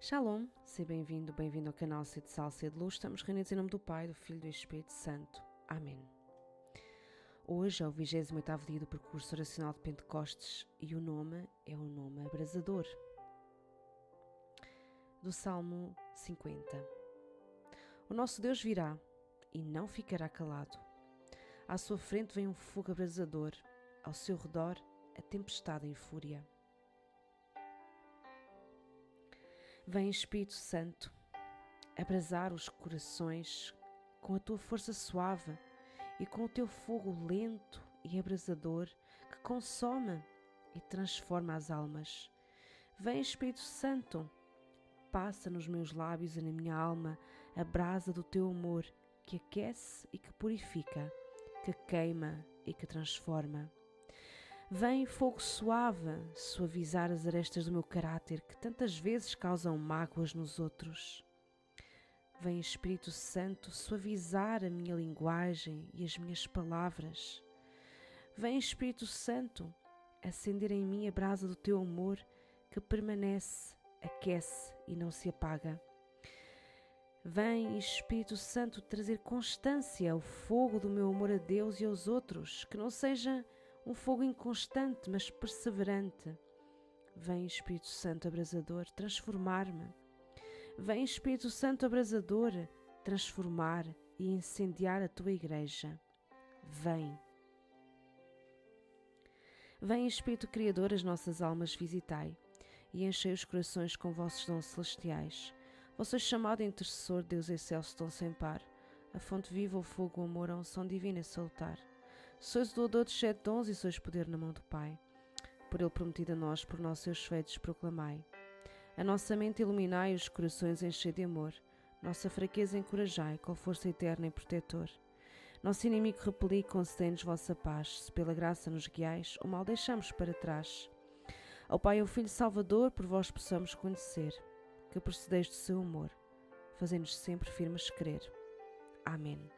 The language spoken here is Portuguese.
Shalom, seja bem-vindo, bem-vindo ao canal C de Sal, C de Luz. Estamos reunidos em nome do Pai, do Filho e do Espírito Santo. Amém. Hoje é o 28º dia do percurso oracional de Pentecostes e o nome é o nome abrasador. Do Salmo 50. O nosso Deus virá e não ficará calado. À sua frente vem um fogo abrasador, ao seu redor a tempestade em fúria. Vem Espírito Santo, abrasar os corações com a tua força suave e com o teu fogo lento e abrasador que consome e transforma as almas. Vem Espírito Santo, passa nos meus lábios e na minha alma a brasa do teu amor que aquece e que purifica, que queima e que transforma. Vem fogo suave suavizar as arestas do meu caráter que tantas vezes causam mágoas nos outros. Vem Espírito Santo suavizar a minha linguagem e as minhas palavras. Vem Espírito Santo acender em mim a brasa do teu amor que permanece, aquece e não se apaga. Vem Espírito Santo trazer constância ao fogo do meu amor a Deus e aos outros, que não seja um fogo inconstante, mas perseverante. Vem Espírito Santo abrasador transformar-me. Vem Espírito Santo abrasador transformar e incendiar a tua igreja. Vem. Vem Espírito Criador, as nossas almas visitai e enchei os corações com vossos dons celestiais. Vosso chamado intercessor, Deus excelso, dom sem par, a fonte viva, o fogo, o amor, a unção divina salutar. Sois doador de sete dons e sois poder na mão do Pai. Por ele prometido a nós, por nossos seus feitos, proclamai. A nossa mente iluminai, os corações enchei de amor. Nossa fraqueza encorajai, com força eterna e protetor. Nosso inimigo repeli, concedei-nos vossa paz. Se pela graça nos guiais, o mal deixamos para trás. Ao Pai ao Filho Salvador, por vós possamos conhecer, que procedeis do seu amor, fazendo-nos sempre firmes crer. Amém.